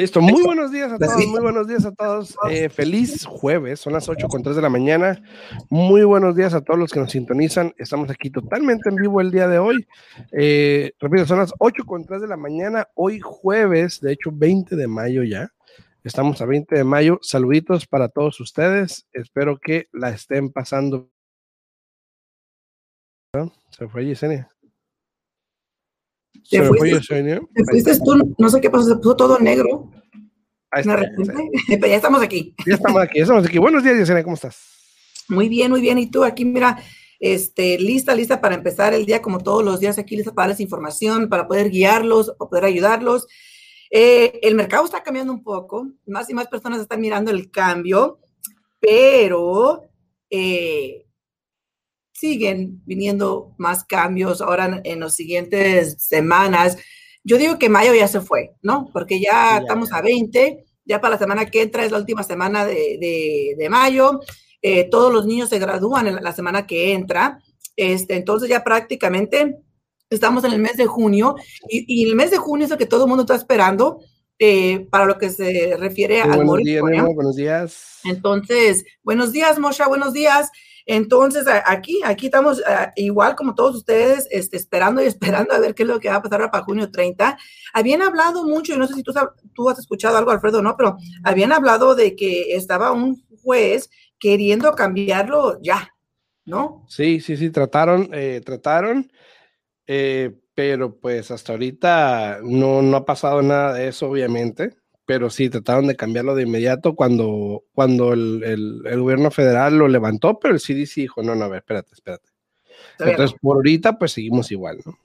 Listo, muy buenos días a todos, muy buenos días a todos. Eh, feliz jueves, son las 8 con 3 de la mañana. Muy buenos días a todos los que nos sintonizan. Estamos aquí totalmente en vivo el día de hoy. Eh, repito, son las 8 con 3 de la mañana, hoy jueves, de hecho 20 de mayo ya. Estamos a 20 de mayo. Saluditos para todos ustedes. Espero que la estén pasando. Se fue Yesenia. Se fue Yesenia. Te fuiste tú, no sé qué pasó, se puso todo negro. Ahí está, Pero ya estamos aquí. Ya estamos aquí, ya estamos aquí. Buenos días, Yesenia, ¿cómo estás? Muy bien, muy bien. Y tú aquí, mira, este, lista, lista para empezar el día como todos los días aquí, lista para darles información, para poder guiarlos, para poder ayudarlos. Eh, el mercado está cambiando un poco, más y más personas están mirando el cambio, pero eh, siguen viniendo más cambios ahora en, las siguientes semanas. Yo digo que mayo ya se fue, ¿no? Porque ya, estamos a 20, ya para la semana que entra es la última semana de, de, mayo. Eh, todos los niños se gradúan en la, semana que entra. Este, entonces ya prácticamente estamos en el mes de junio y, el mes de junio es lo que todo el mundo está esperando eh, para lo que se refiere al buenos buenos días. Entonces, buenos días, Mosha, buenos días. Entonces, aquí, aquí estamos igual como todos ustedes, este, esperando y esperando a ver qué es lo que va a pasar para junio 30. Habían hablado mucho, y no sé si tú, tú has escuchado algo, Alfredo, no, pero habían hablado de que estaba un juez queriendo cambiarlo ya, ¿no? Sí, sí, sí, trataron, eh, trataron. Eh, pero pues hasta ahorita no, no ha pasado nada de eso, obviamente, pero sí trataron de cambiarlo de inmediato cuando, cuando el, el, gobierno federal lo levantó, pero el CDC dijo, no, no, a ver, espérate, espérate. Entonces, por ahorita, pues seguimos igual, ¿no?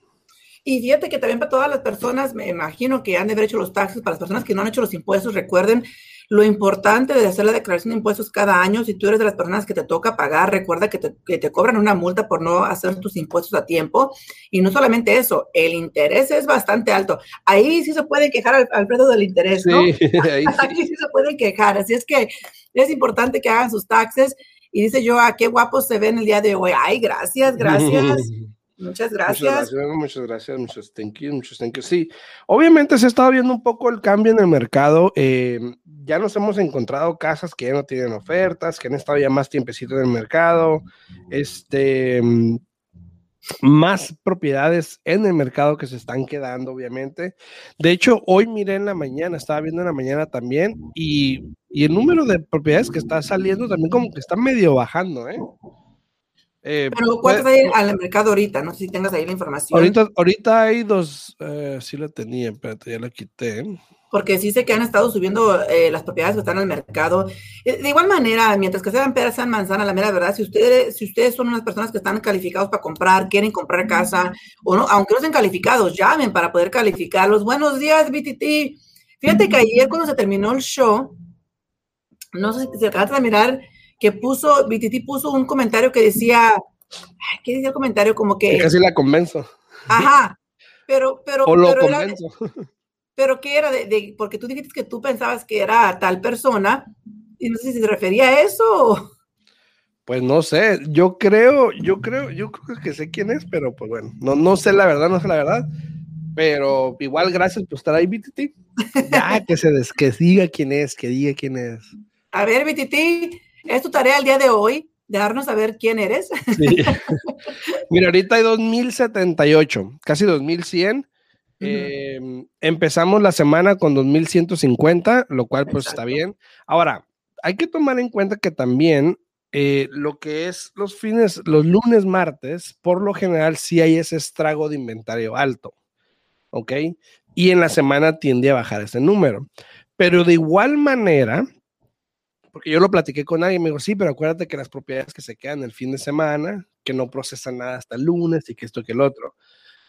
Y fíjate que también para todas las personas, me imagino que han de haber hecho los taxes, para las personas que no han hecho los impuestos, recuerden lo importante de hacer la declaración de impuestos cada año, si tú eres de las personas que te toca pagar, recuerda que te, cobran una multa por no hacer tus impuestos a tiempo. Y no solamente eso, el interés es bastante alto. Ahí sí se puede quejar, Alfredo, del interés, ¿no? Sí, ahí sí. sí se puede quejar. Así es que es importante que hagan sus taxes. Y dice yo, ¿a ah, qué guapos se ven el día de hoy? Ay, gracias, gracias. Muchas gracias. Muchas gracias, muchas thank you, muchos thank you. Sí, obviamente se ha estado viendo un poco el cambio en el mercado. Eh, ya nos hemos encontrado casas que ya no tienen ofertas, que han estado ya más tiempecito en el mercado. Este, más propiedades en el mercado que se están quedando, obviamente. De hecho, hoy miré en la mañana, estaba viendo en la mañana también, y, y el número de propiedades que está saliendo también como que está medio bajando, ¿eh? Eh, Pero ¿cuántas pues, hay al mercado ahorita? No sé si tengas ahí la información. Ahorita, ahorita hay dos, eh, sí la tenía, espérate, ya la quité. Porque sí sé que han estado subiendo eh, las propiedades que están al mercado. Eh, de igual manera, mientras que sean peras, sean manzanas, la mera verdad, si ustedes, si ustedes son unas personas que están calificados para comprar, quieren comprar casa, o no, aunque no sean calificados, llamen para poder calificarlos. Buenos días, BTT. Fíjate que ayer cuando se terminó el show, no sé si se acaba de mirar, que puso, BTT puso un comentario que decía, ¿qué decía el comentario? Como que... casi la convenzo. Ajá, pero, pero... O lo convenzo. pero ¿qué era? De, porque tú dijiste que tú pensabas que era tal persona, y no sé si se refería a eso. Pues no sé, yo creo, yo creo, yo creo que sé quién es, pero pues bueno, no, no sé la verdad, no sé la verdad, pero igual gracias por estar ahí, BTT. Ya, que se des, que diga quién es, que diga quién es. A ver, BTT, es tu tarea el día de hoy, dejarnos saber quién eres. Mira, ahorita hay 2078, casi 2100. Eh, empezamos la semana con 2150, lo cual pues está bien. Ahora, hay que tomar en cuenta que también eh, lo que es los fines, los lunes, martes, por lo general sí hay ese estrago de inventario alto, ¿ok? Y en la semana tiende a bajar ese número. Pero de igual manera, porque yo lo platiqué con alguien me dijo, sí, pero acuérdate que las propiedades que se quedan el fin de semana, que no procesan nada hasta el lunes y que esto que el otro.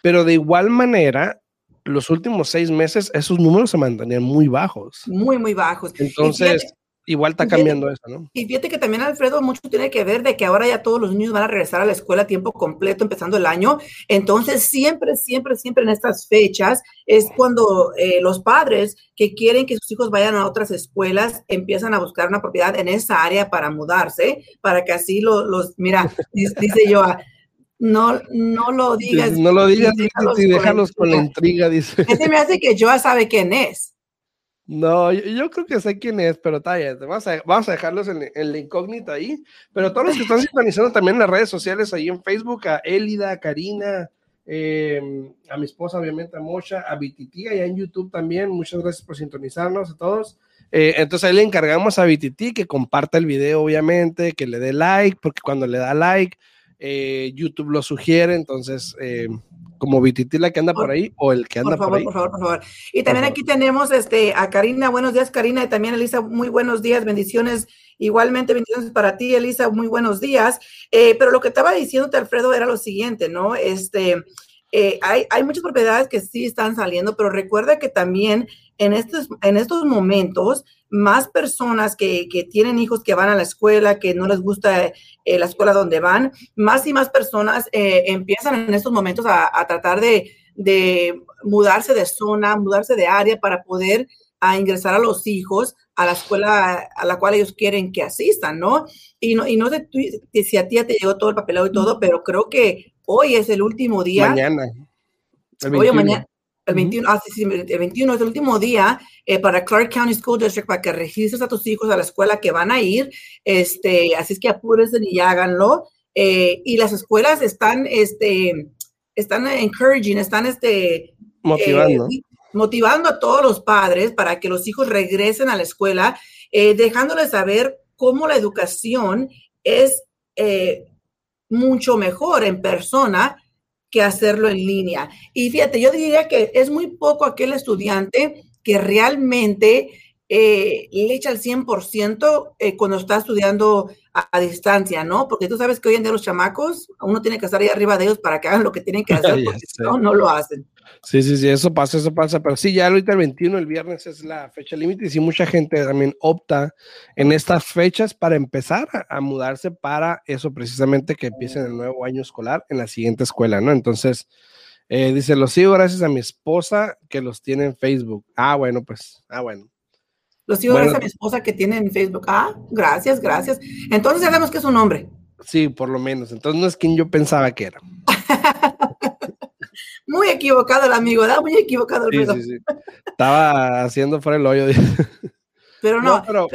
Pero de igual manera, los últimos seis meses esos números se mantenían muy bajos. Muy, muy bajos. Entonces, igual está cambiando eso, ¿no? Y fíjate que también, Alfredo, mucho tiene que ver de que ahora ya todos los niños van a regresar a la escuela a tiempo completo empezando el año. Entonces, siempre, siempre, siempre en estas fechas es cuando eh, los padres que quieren que sus hijos vayan a otras escuelas empiezan a buscar una propiedad en esa área para mudarse, para que así los, mira, dice yo, No, no lo digas. No lo digas, y déjalos, con, la intriga, dice. Ese me hace que yo sabe quién es. No, yo, creo que sé quién es, pero talla, vamos a, vamos a dejarlos en, la incógnita ahí. Pero todos los que están sintonizando también en las redes sociales, ahí en Facebook, a Elida, a Karina, eh, a mi esposa, obviamente, a Mocha, a Vititi, allá en YouTube también. Muchas gracias por sintonizarnos a todos. Eh, entonces ahí le encargamos a Vititi que comparta el video, obviamente, que le dé like, porque cuando le da like, eh, YouTube lo sugiere. Entonces, como Vititi la que anda por ahí o el que anda por, favor, ahí. Por favor, por favor. Y también aquí tenemos este, a Karina. Buenos días, Karina. Y también Elisa, muy buenos días. Bendiciones. Igualmente, bendiciones para ti, Elisa. Muy buenos días. Eh, pero lo que estaba diciéndote, Alfredo, era lo siguiente, ¿no? Este, eh, hay, hay muchas propiedades que sí están saliendo, pero recuerda que también en estos, en estos momentos, más personas que, que, tienen hijos que van a la escuela, que no les gusta eh, la escuela donde van, más y más personas eh, empiezan en estos momentos a, tratar de, de, mudarse de zona, mudarse de área para poder a ingresar a los hijos a la escuela a la cual ellos quieren que asistan, ¿no? Y no, y no sé si a ti te llegó todo el papeleo y todo, pero creo que hoy es el último día. Mañana. Hoy o mañana el 21, ah, el 21 es el último día eh, para Clark County School District para que registres a tus hijos a la escuela que van a ir. Este, así es que apúrense y háganlo. Eh, y las escuelas están, este, están encouraging, están este, motivando. Eh, motivando a todos los padres para que los hijos regresen a la escuela, dejándoles saber cómo la educación es mucho mejor en persona que hacerlo en línea. Y fíjate, yo diría que es muy poco aquel estudiante que realmente eh, le echa el 100% eh, cuando está estudiando a, distancia, ¿no? Porque tú sabes que hoy en día los chamacos, uno tiene que estar ahí arriba de ellos para que hagan lo que tienen que hacer, porque no lo hacen. Sí, sí, sí, eso pasa, eso pasa, pero sí, ya ahorita el 21, el viernes es la fecha límite y sí, mucha gente también opta en estas fechas para empezar a, mudarse para eso precisamente que empiecen el nuevo año escolar en la siguiente escuela, ¿no? Entonces, eh, dice, los sigo gracias a mi esposa que los tiene en Facebook. Ah, bueno, pues, ah, bueno. Los sigo gracias a mi esposa que tiene en Facebook. Ah, gracias, gracias. Entonces sabemos que es un hombre. Sí, por lo menos. Entonces no es quien yo pensaba que era. muy equivocado el amigo, ¿verdad? Muy equivocado el sí, sí, sí. Estaba haciendo fuera el hoyo. pero no, pero,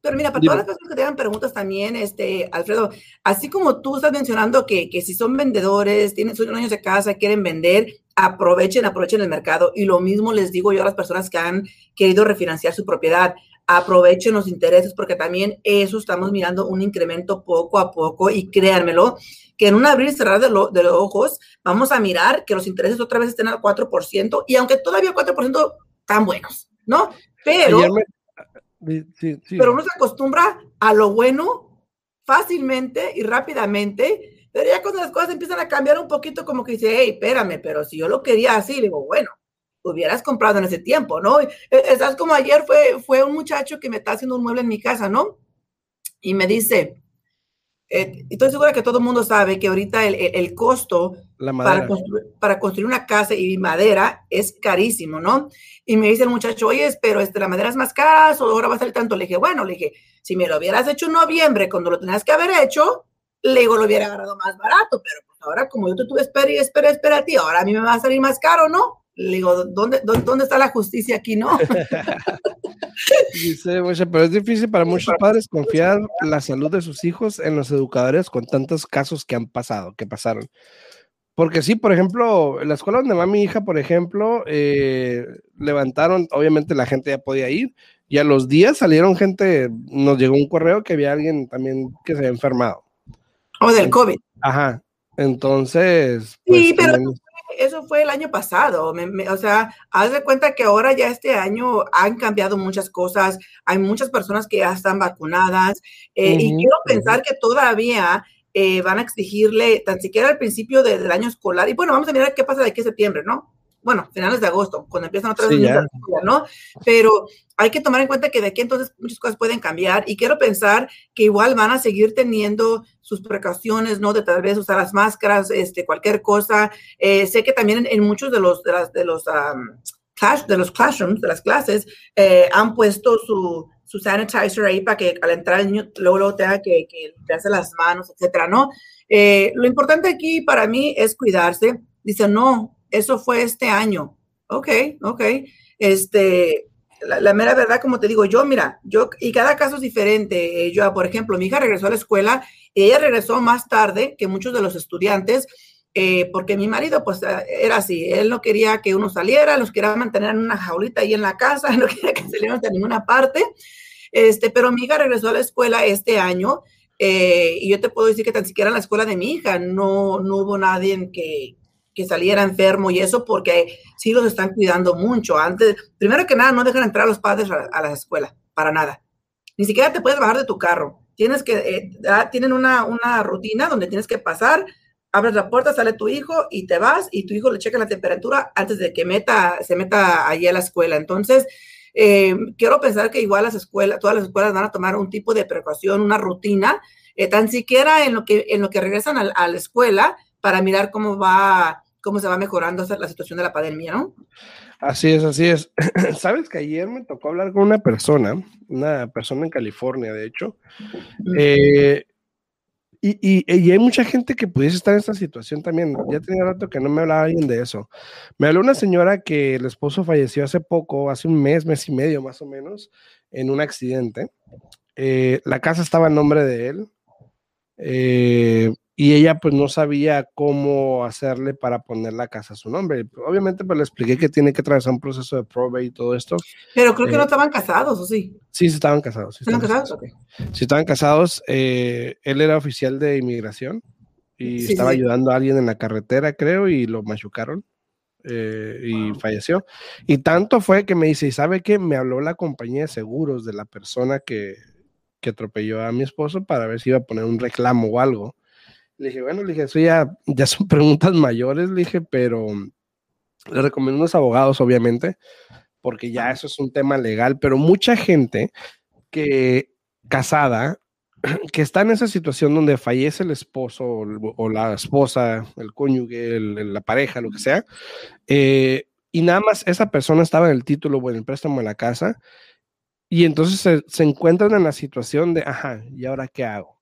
pero, mira, para todas las personas que tengan preguntas también, este, Alfredo, así como tú estás mencionando que, que si son vendedores, tienen son años de casa, quieren vender, aprovechen, aprovechen el mercado. Y lo mismo les digo yo a las personas que han querido refinanciar su propiedad aprovechen los intereses porque también eso estamos mirando un incremento poco a poco y créanmelo que en un abrir y cerrar de, los ojos vamos a mirar que los intereses otra vez estén al 4% y aunque todavía 4% están buenos, ¿no? Pero, pero uno se acostumbra a lo bueno fácilmente y rápidamente, pero ya cuando las cosas empiezan a cambiar un poquito como que dice, hey, espérame, pero si yo lo quería así, le digo, bueno, hubieras comprado en ese tiempo, ¿no? E, estás como ayer fue, fue un muchacho que me está haciendo un mueble en mi casa, ¿no? Y me dice, eh, estoy segura que todo el mundo sabe que ahorita el, costo para construir, para construir, una casa y madera es carísimo, ¿no? Y me dice el muchacho, oye, pero este, la madera es más cara, o ahora va a salir tanto. Le dije, bueno, le dije, si me lo hubieras hecho en noviembre, cuando lo tenías que haber hecho, luego lo hubiera agarrado más barato, pero pues ahora como yo te tuve espera y espera, espera a ti, ahora a mí me va a salir más caro, ¿no? Le digo, ¿dónde, dónde, está la justicia aquí, no? Dice, pero es difícil para muchos padres confiar la salud de sus hijos en los educadores con tantos casos que han pasado, que pasaron. Porque sí, por ejemplo, la escuela donde va mi hija, por ejemplo, eh, levantaron, obviamente la gente ya podía ir, y a los días salieron gente, nos llegó un correo que había alguien también que se había enfermado. O del COVID. Ajá. Entonces. sí, pues, pero eso fue el año pasado. o sea, haz de cuenta que ahora ya este año han cambiado muchas cosas. Hay muchas personas que ya están vacunadas eh, y quiero pensar que todavía eh, van a exigirle, tan siquiera al principio del año escolar. Y bueno, vamos a mirar qué pasa de aquí a septiembre, ¿no? Bueno, finales de agosto, cuando empiezan otra vez, ¿no? Pero hay que tomar en cuenta que de aquí entonces muchas cosas pueden cambiar y quiero pensar que igual van a seguir teniendo sus precauciones, ¿no? De tal vez usar las máscaras, este, cualquier cosa. Eh, sé que también en, muchos de los, de, las, de los, de los classrooms, de las clases, eh, han puesto su, su sanitizer ahí para que al entrar el niño luego, luego tenga que, que limpiarse las manos, etcétera, ¿no? Eh, lo importante aquí para mí es cuidarse. Dice, no, eso fue este año. Ok, ok. Este, la, mera verdad, como te digo, yo, mira, yo, y cada caso es diferente. Eh, yo, por ejemplo, mi hija regresó a la escuela y ella regresó más tarde que muchos de los estudiantes. Eh, porque mi marido pues era así, él no quería que uno saliera, los quería mantener en una jaulita ahí en la casa, no quería que salieran de ninguna parte, este, pero mi hija regresó a la escuela este año eh, y yo te puedo decir que tan siquiera en la escuela de mi hija no, no hubo nadie que, que saliera enfermo y eso porque sí los están cuidando mucho. Antes, primero que nada, no dejan entrar a los padres a, la escuela, para nada. Ni siquiera te puedes bajar de tu carro. Tienes que, eh, tienen una, una rutina donde tienes que pasar, abres la puerta, sale tu hijo y te vas y tu hijo le checa la temperatura antes de que meta, se meta allí a la escuela. Entonces, eh, quiero pensar que igual las escuelas, todas las escuelas van a tomar un tipo de precaución, una rutina, eh, tan siquiera en lo que, en lo que regresan a, la escuela para mirar cómo va, cómo se va mejorando la situación de la pandemia, ¿no? Así es, así es. Sabes que ayer me tocó hablar con una persona, una persona en California, de hecho, eh, y, hay mucha gente que pudiese estar en esta situación también. Ya tenía rato que no me hablaba alguien de eso. Me habló una señora que el esposo falleció hace poco, hace un mes, mes y medio más o menos, en un accidente. Eh, la casa estaba en nombre de él. Eh, y ella pues no sabía cómo hacerle para poner la casa a su nombre. Obviamente pues le expliqué que tiene que atravesar un proceso de probate y todo esto. Pero creo que no eh, estaban casados, ¿o sí? Sí, sí estaban casados. Sí estaban casados? Sí estaban casados. Eh, él era oficial de inmigración y estaba ayudando a alguien en la carretera, creo, y lo machucaron. Eh, y falleció. Y tanto fue que me dice, ¿y sabe qué? Me habló la compañía de seguros de la persona que, que atropelló a mi esposo para ver si iba a poner un reclamo o algo le dije, bueno, le dije, eso ya, ya son preguntas mayores, le dije, pero le recomiendo unos abogados, obviamente, porque ya eso es un tema legal, pero mucha gente que casada, que está en esa situación donde fallece el esposo o, la esposa, el cónyuge, la pareja, lo que sea, eh, y nada más esa persona estaba en el título o en el préstamo de la casa, y entonces se, se encuentran en la situación de, ajá, ¿y ahora qué hago?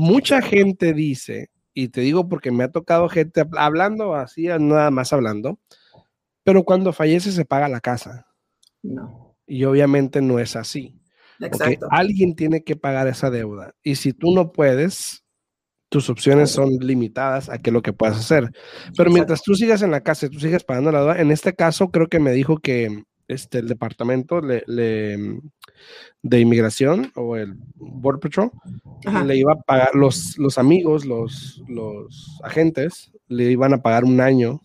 Mucha gente dice, y te digo porque me ha tocado gente hablando así, nada más hablando, pero cuando fallece se paga la casa. No. Y obviamente no es así. Exacto. alguien tiene que pagar esa deuda. Y si tú no puedes, tus opciones son limitadas a qué lo que puedas hacer. Pero mientras tú sigas en la casa y tú sigues pagando la deuda, en este caso creo que me dijo que este, el departamento le, de inmigración o el Border Patrol le iba a pagar, los, los amigos, los, los agentes, le iban a pagar un año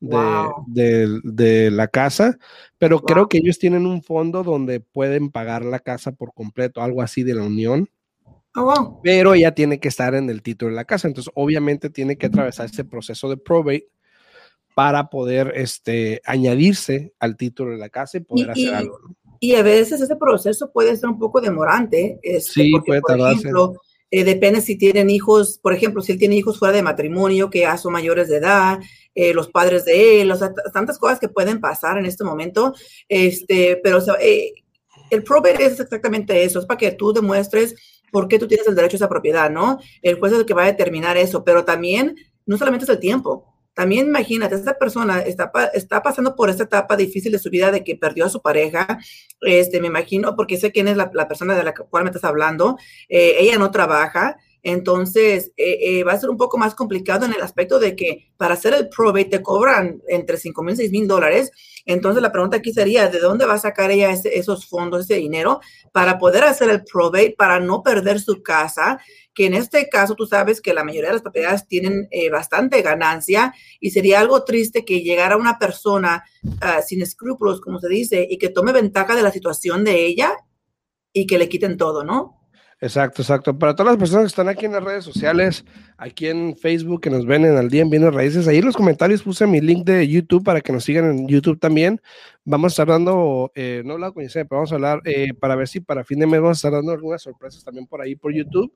de, de, la casa, pero creo que ellos tienen un fondo donde pueden pagar la casa por completo, algo así de la unión. Oh, pero ella tiene que estar en el título de la casa, entonces obviamente tiene que atravesar ese proceso de probate para poder este, añadirse al título de la casa y poder hacer algo. Y a veces ese proceso puede ser un poco demorante. Este, sí, puede por ejemplo, eh, depende si tienen hijos, por ejemplo, si él tiene hijos fuera de matrimonio que ya son mayores de edad, eh, los padres de él, o sea, tantas cosas que pueden pasar en este momento. Este, pero eh, el probate es exactamente eso, es para que tú demuestres por qué tú tienes el derecho a esa propiedad, ¿no? El juez es el que va a determinar eso, pero también no solamente es el tiempo, también imagínate, esta persona está, está pasando por esta etapa difícil de su vida de que perdió a su pareja, este, me imagino, porque sé quién es la, persona de la cual me estás hablando, eh, ella no trabaja, entonces, eh, eh, va a ser un poco más complicado en el aspecto de que para hacer el probate te cobran entre 5 mil y 6 mil dólares. Entonces, la pregunta aquí sería, ¿de dónde va a sacar ella esos fondos, ese dinero, para poder hacer el probate, para no perder su casa? Que en este caso, tú sabes que la mayoría de las propiedades tienen eh, bastante ganancia y sería algo triste que llegara una persona ah, sin escrúpulos, como se dice, y que tome ventaja de la situación de ella y que le quiten todo, ¿no? Exacto, exacto. Para todas las personas que están aquí en las redes sociales, aquí en Facebook, que nos ven en el día en Bienes Raíces, ahí en los comentarios puse mi link de YouTube para que nos sigan en YouTube también. Vamos a estar dando, eh, no la conocí, pero vamos a hablar eh, para ver si para fin de mes vamos a estar dando algunas sorpresas también por ahí por YouTube.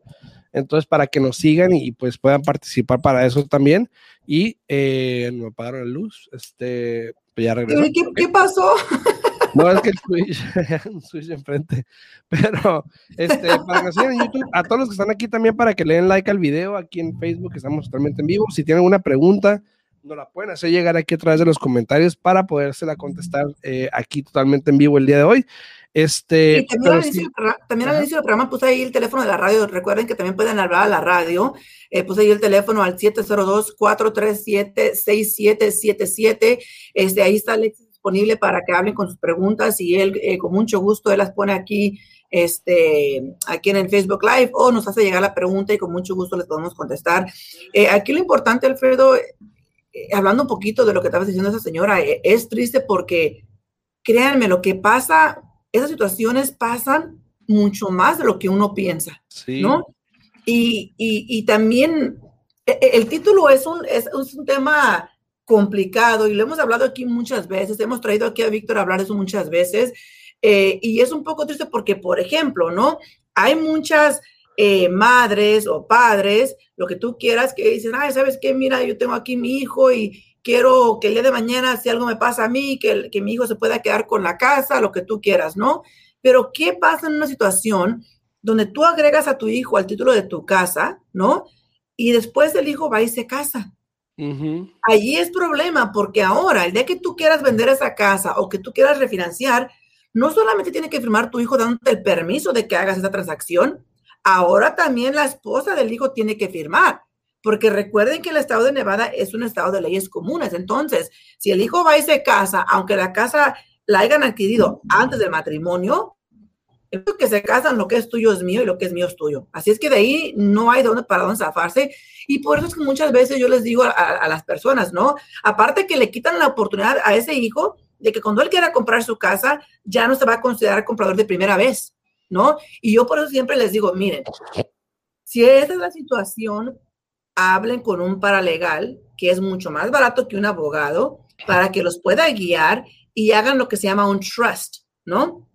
Entonces, para que nos sigan y, pues puedan participar para eso también. Y eh, me apagaron la luz. Este, pues ya regresó. ¿Qué, ¿Qué pasó? No, es que el Switch, un Switch enfrente. Pero, este, para que sigan en YouTube, a todos los que están aquí también para que le den like al video, aquí en Facebook, estamos totalmente en vivo. Si tienen alguna pregunta, nos la pueden hacer llegar aquí a través de los comentarios para podérsela contestar eh, aquí totalmente en vivo el día de hoy. Este, también, al inicio, también al inicio del programa puse ahí el teléfono de la radio. Recuerden que también pueden hablar a la radio. Eh, puse ahí el teléfono al 702-437-6777. Este, ahí está Alexis disponible para que hablen con sus preguntas y él eh, con mucho gusto él las pone aquí este, aquí en el Facebook Live o nos hace llegar la pregunta y con mucho gusto les podemos contestar. Eh, aquí lo importante, Alfredo, hablando un poquito de lo que estaba diciendo esa señora, es triste porque créanme, lo que pasa esas situaciones pasan mucho más de lo que uno piensa, ¿no? Y, y, también e, e, el título es un, es, un tema complicado y lo hemos hablado aquí muchas veces, hemos traído aquí a Víctor a hablar eso muchas veces, eh, y es un poco triste porque, por ejemplo, ¿no? Hay muchas eh, madres o padres, lo que tú quieras, que dicen, ay, ¿sabes qué? Mira, yo tengo aquí mi hijo y, quiero que el día de mañana, si algo me pasa a mí, que, que mi hijo se pueda quedar con la casa, lo que tú quieras, ¿no? Pero ¿qué pasa en una situación donde tú agregas a tu hijo al título de tu casa, ¿no? Y después el hijo va y se casa. Allí es problema porque ahora, el día que tú quieras vender esa casa o que tú quieras refinanciar, no solamente tiene que firmar tu hijo dándote el permiso de que hagas esa transacción, ahora también la esposa del hijo tiene que firmar porque recuerden que el estado de Nevada es un estado de leyes comunes. Entonces, si el hijo va y se casa, aunque la casa la hayan adquirido antes del matrimonio, que se casan, lo que es tuyo es mío y lo que es mío es tuyo. Así es que de ahí no hay dónde para dónde zafarse. Y por eso es que muchas veces yo les digo a, a las personas, ¿no? Aparte que le quitan la oportunidad a ese hijo de que cuando él quiera comprar su casa, ya no se va a considerar comprador de primera vez, ¿no? Y yo por eso siempre les digo, miren, si esa es la situación, hablen con un paralegal, que es mucho más barato que un abogado, para que los pueda guiar y hagan lo que se llama un trust, ¿no?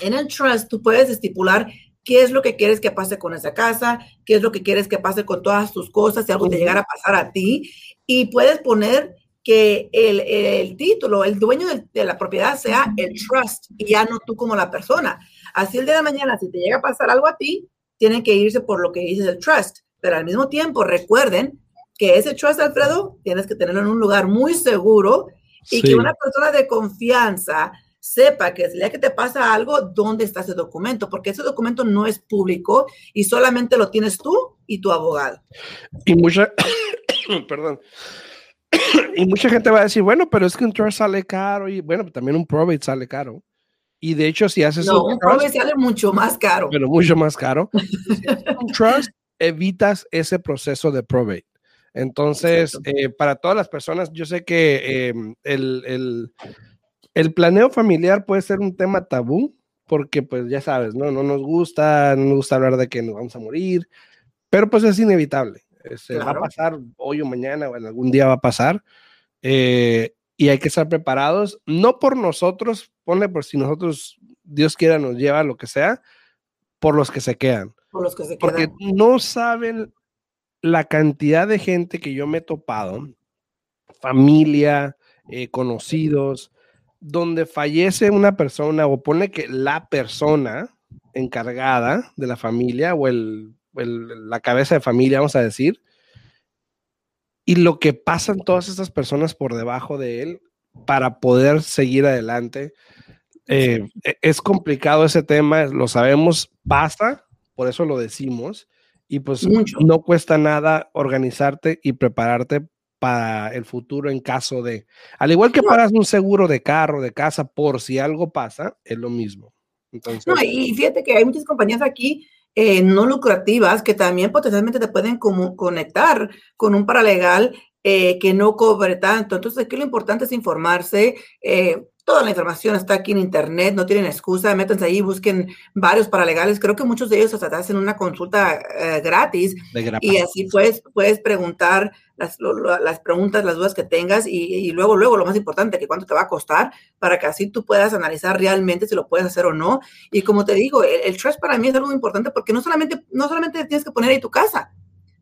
En el trust tú puedes estipular qué es lo que quieres que pase con esa casa, qué es lo que quieres que pase con todas tus cosas, si algo te llegara a pasar a ti, y puedes poner que el, título, el dueño de, de, la propiedad sea el trust y ya no tú como la persona. Así el día de mañana, si te llega a pasar algo a ti, tienen que irse por lo que dices el trust. Pero al mismo tiempo, recuerden que ese trust, Alfredo, tienes que tenerlo en un lugar muy seguro y que una persona de confianza sepa que si le que te pasa algo, ¿dónde está ese documento? Porque ese documento no es público y solamente lo tienes tú y tu abogado. Y mucha, perdón, y mucha gente va a decir, bueno, pero es que un trust sale caro y bueno, también un probate sale caro. Y de hecho, si haces no, un, probate sale mucho más caro. Pero mucho más caro. un trust, evitas ese proceso de probate. Entonces, eh, para todas las personas, yo sé que em, el, el, planeo familiar puede ser un tema tabú, porque pues ya sabes, ¿no? No nos gusta, no nos gusta hablar de que nos vamos a morir, pero pues es inevitable. Se va a pasar hoy o mañana o en algún día va a pasar. Eh, y hay que estar preparados, no por nosotros, ponle por si nosotros, Dios quiera, nos lleva lo que sea, por los que se quedan. Porque no saben la cantidad de gente que yo me he topado, familia, eh, conocidos, donde fallece una persona o pone que la persona encargada de la familia o el, la cabeza de familia, vamos a decir, y lo que pasan todas estas personas por debajo de él para poder seguir adelante. Eh, e, es complicado ese tema, lo sabemos, pasa, por eso lo decimos. Y pues no cuesta nada organizarte y prepararte para el futuro en caso de, al igual que pagas un seguro de carro, de casa, por si algo pasa, es lo mismo. Entonces, no, y fíjate que hay muchas compañías aquí eh, no lucrativas que también potencialmente te pueden como conectar con un paralegal eh, que no cobre tanto. Entonces, aquí lo importante es informarse. Eh, Toda la información está aquí en internet, no tienen excusa, métanse ahí, busquen varios paralegales. Creo que muchos de ellos hasta te hacen una consulta eh, gratis y así puedes, puedes preguntar las, las, preguntas, las dudas que tengas y, luego, luego, lo más importante, que cuánto te va a costar para que así tú puedas analizar realmente si lo puedes hacer o no. Y como te digo, el, trust para mí es algo importante porque no solamente, no solamente tienes que poner ahí tu casa,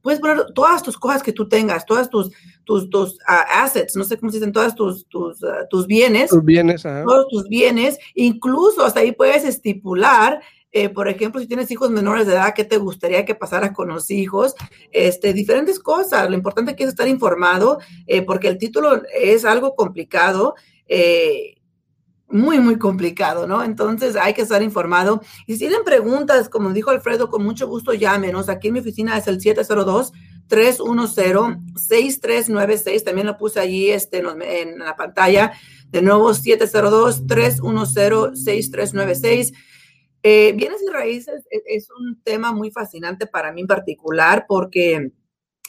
puedes poner todas tus cosas que tú tengas, todas tus, tus, tus ah, assets, no sé cómo se dicen, todas tus, tus, ah, tus bienes. Tus bienes, Todos tus bienes. Incluso hasta ahí puedes estipular eh, por ejemplo, si tienes hijos menores de edad, ¿qué te gustaría que pasara con los hijos? Este, diferentes cosas. Lo importante que es estar informado, eh, porque el título es algo complicado. Eh, muy, muy complicado, ¿no? Entonces hay que estar informado. Y si tienen preguntas, como dijo Alfredo, con mucho gusto llámenos. Aquí en mi oficina es el 702-310-6396. También lo puse allí este, en la pantalla. De nuevo, 702-310-6396. Eh, bienes y raíces e, es, un tema muy fascinante para mí en particular porque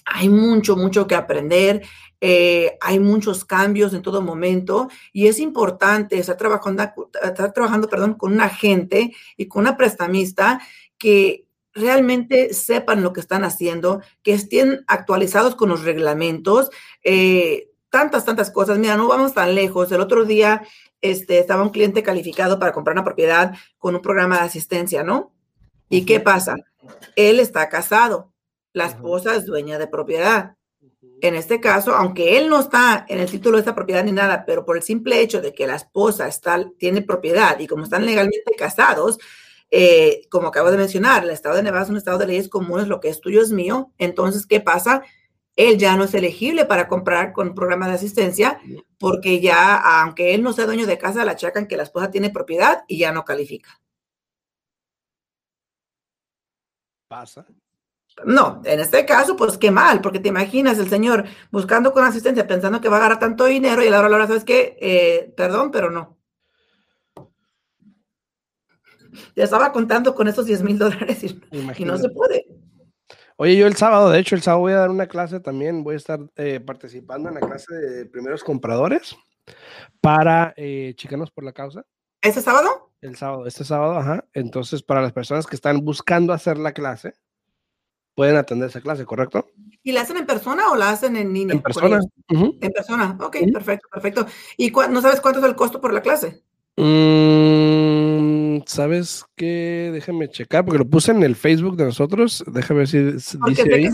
hay mucho, mucho que aprender, eh, hay muchos cambios en todo momento y es importante estar trabajando, estar trabajando perdón, con un agente y con una prestamista que realmente sepan lo que están haciendo, que estén actualizados con los reglamentos, eh, tantas, tantas cosas. Mira, no vamos tan lejos. El otro día este, estaba un cliente calificado para comprar una propiedad con un programa de asistencia, ¿no? ¿Y qué pasa? Él está casado, la esposa es dueña de propiedad. En este caso, aunque él no está en el título de esta propiedad ni nada, pero por el simple hecho de que la esposa está, tiene propiedad y como están legalmente casados, eh, como acabo de mencionar, el estado de Nevada es un estado de leyes comunes, lo que es tuyo es mío. Entonces, ¿qué pasa? él ya no es elegible para comprar con un programa de asistencia porque ya, aunque él no sea dueño de casa, le achacan que la esposa tiene propiedad y ya no califica. ¿Pasa? No, en este caso, pues qué mal, porque te imaginas el señor buscando con asistencia, pensando que va a ganar tanto dinero y a la hora, la hora, ¿sabes qué? Eh, perdón, pero no. Ya estaba contando con esos 10 mil dólares y no se puede. Oye, yo el sábado, de hecho, el sábado voy a dar una clase también, voy a estar eh, participando en la clase de primeros compradores para eh, Chicanos por la Causa. ¿Este sábado? El sábado, este sábado, ajá. Entonces, para las personas que están buscando hacer la clase, pueden atender esa clase, ¿correcto? ¿Y la hacen en persona o la hacen en línea? En persona. En persona, ok, perfecto, perfecto. ¿Y no sabes cuánto es el costo por la clase? Mm, ¿Sabes qué? Déjame checar, porque lo puse en el Facebook de nosotros. Déjame ver si dice ahí.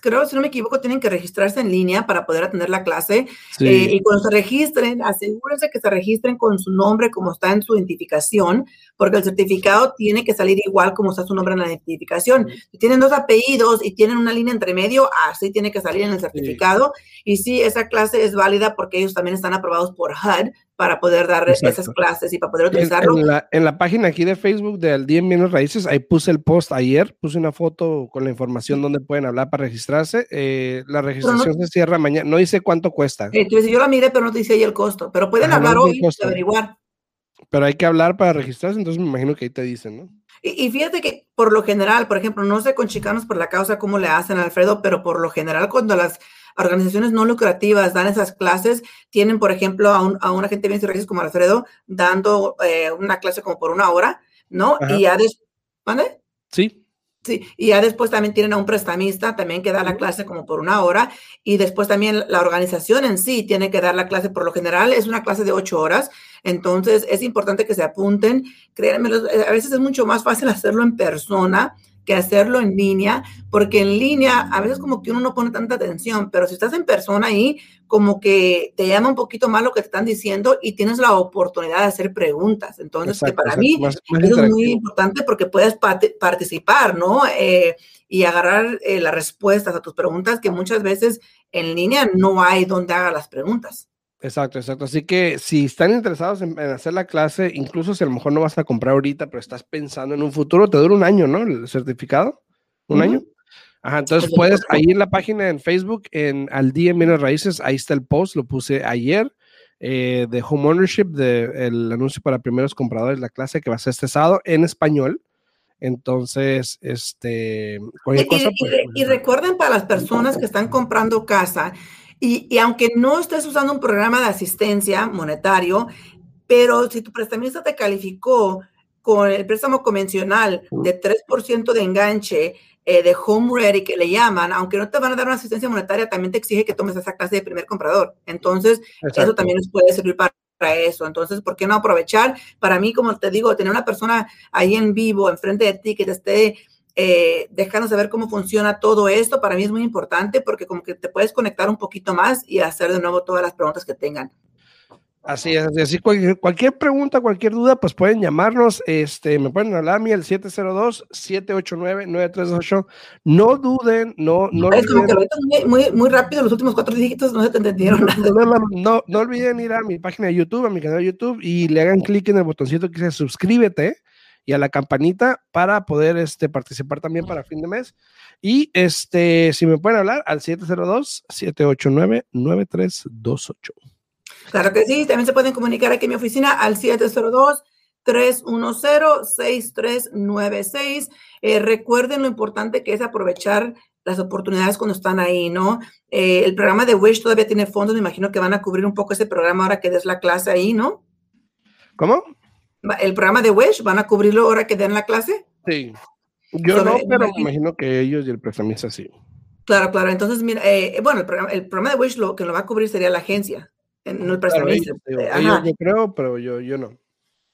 creo, si no me equivoco, tienen que registrarse en línea para poder atender la clase. Eh, y cuando se registren, asegúrense que se registren con su nombre como está en su identificación, porque el certificado tiene que salir igual como está su nombre en la identificación. Si tienen dos apellidos y tienen una línea entre medio, así tiene que salir en el certificado. Y sí, esa clase es válida porque ellos también están aprobados por HUD para poder dar esas clases y para poder utilizarlo. En, la, página aquí de Facebook de Al Día en Bienes Raíces, ahí puse el post ayer, puse una foto con la información donde pueden hablar para registrarse. Eh, la registración se cierra mañana, no dice cuánto cuesta. Eh, yo la miré, pero no dice ahí el costo, pero pueden hablar hoy y averiguar. Pero hay que hablar para registrarse, entonces me imagino que ahí te dicen, ¿no? Y, y, fíjate que por lo general, por ejemplo, no sé con Chicanos por la causa cómo le hacen, Alfredo, pero por lo general cuando las organizaciones no lucrativas dan esas clases, tienen, por ejemplo, a un, a un agente de bienes y raíces como Alfredo dando eh, una clase como por una hora, ¿no? Y ya después, ¿vale? Sí. Sí, y ya después también tienen a un prestamista también que da la clase como por una hora y después también la organización en sí tiene que dar la clase, por lo general es una clase de ocho horas, entonces es importante que se apunten, créanme, a veces es mucho más fácil hacerlo en persona, que hacerlo en línea, porque en línea a veces como que uno no pone tanta atención, pero si estás en persona ahí, como que te llama un poquito más lo que te están diciendo y tienes la oportunidad de hacer preguntas. Entonces, que para mí es muy importante porque puedes participar, ¿no? Eh, y agarrar eh, las respuestas a tus preguntas que muchas veces en línea no hay donde haga las preguntas. Exacto, exacto. Así que si están interesados en, hacer la clase, incluso si a lo mejor no vas a comprar ahorita, pero estás pensando en un futuro, te dura un año, ¿no? El certificado. ¿Un año? Ajá, entonces puedes, ahí en la página en Facebook, en Al Día en Bienes Raíces, ahí está el post, lo puse ayer, eh, de Home Ownership, de, el anuncio para primeros compradores, la clase que va a ser este sábado en español. Entonces, este, cosa. Pues, y recuerden para las personas que están comprando casa, y, aunque no estés usando un programa de asistencia monetario, pero si tu prestamista te calificó con el préstamo convencional de 3% de enganche eh, de Home Ready, que le llaman, aunque no te van a dar una asistencia monetaria, también te exige que tomes esa clase de primer comprador. Entonces, eso también nos puede servir para eso. Entonces, ¿por qué no aprovechar? Para mí, como te digo, tener una persona ahí en vivo, enfrente de ti, que te esté eh, déjanos saber cómo funciona todo esto. Para mí es muy importante porque como que te puedes conectar un poquito más y hacer de nuevo todas las preguntas que tengan. Así es, así, cualquier, cualquier, pregunta, cualquier duda, pues pueden llamarnos, este, me pueden hablar a mí el 702-789-9328. No duden, no, no Es como que lo muy, muy, muy, rápido, los últimos cuatro dígitos no se te entendieron. No, no, no, no, olviden ir a mi página de YouTube, a mi canal de YouTube y le hagan clic en el botoncito que dice suscríbete y a la campanita para poder este, participar también para fin de mes. Y este, si me pueden hablar al 702-789-9328. Claro que sí, también se pueden comunicar aquí en mi oficina al 702. 310-6396. Eh, recuerden lo importante que es aprovechar las oportunidades cuando están ahí, ¿no? Eh, el programa de Wish todavía tiene fondos, me imagino que van a cubrir un poco ese programa ahora que des la clase ahí, ¿no? ¿Cómo? ¿El programa de Wish van a cubrirlo ahora que den la clase? Sí. Yo no, pero me imagino que ellos y el prestamista sí. Claro, claro. Entonces, mira, eh, bueno, el programa, el programa de Wish lo que lo va a cubrir sería la agencia no el prestamista. yo creo, pero yo, yo no.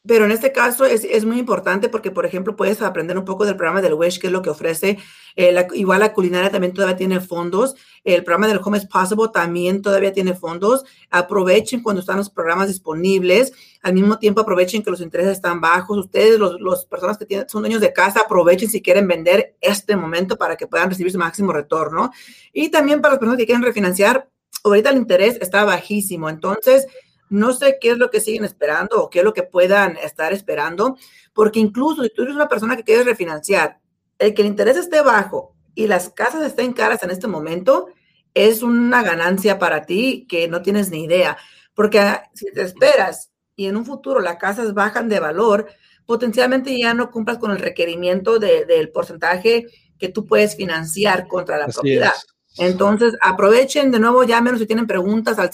Pero en este caso es, es, muy importante porque, por ejemplo, puedes aprender un poco del programa del WISH, que es lo que ofrece. Eh, igual la culinaria también todavía tiene fondos. El programa del Home is Possible también todavía tiene fondos. Aprovechen cuando están los programas disponibles. Al mismo tiempo, aprovechen que los intereses están bajos. Ustedes, los, los personas que tienen, son dueños de casa, aprovechen si quieren vender este momento para que puedan recibir su máximo retorno. Y también para las personas que quieren refinanciar, ahorita el interés está bajísimo, entonces no sé qué es lo que siguen esperando o qué es lo que puedan estar esperando, porque incluso si tú eres una persona que quieres refinanciar, el que el interés esté bajo y las casas estén caras en este momento, es una ganancia para ti que no tienes ni idea, porque ah, si te esperas y en un futuro las casas bajan de valor, potencialmente ya no cumplas con el requerimiento del porcentaje que tú puedes financiar contra la propiedad. Entonces, aprovechen de nuevo, llámenos si tienen preguntas al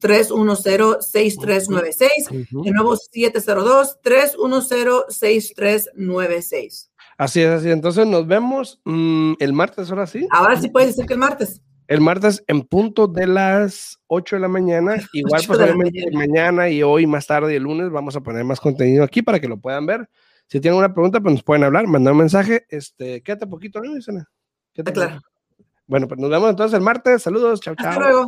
702-310-6396. De nuevo, 702-310-6396. Así es, así. Entonces, nos vemos mm, el martes, ahora sí. Ahora sí puedes decir que el martes. El martes en punto de las 8 de la mañana. Igual, probablemente mañana y hoy más tarde, el lunes, vamos a poner más contenido aquí para que lo puedan ver. Si tienen una pregunta, pues nos pueden hablar, mandar un mensaje. Este, quédate poquito, ¿no, Isana? Quédate claro. Bueno, pues nos vemos entonces el martes. Saludos, chao, chao. Hasta luego.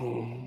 Oh.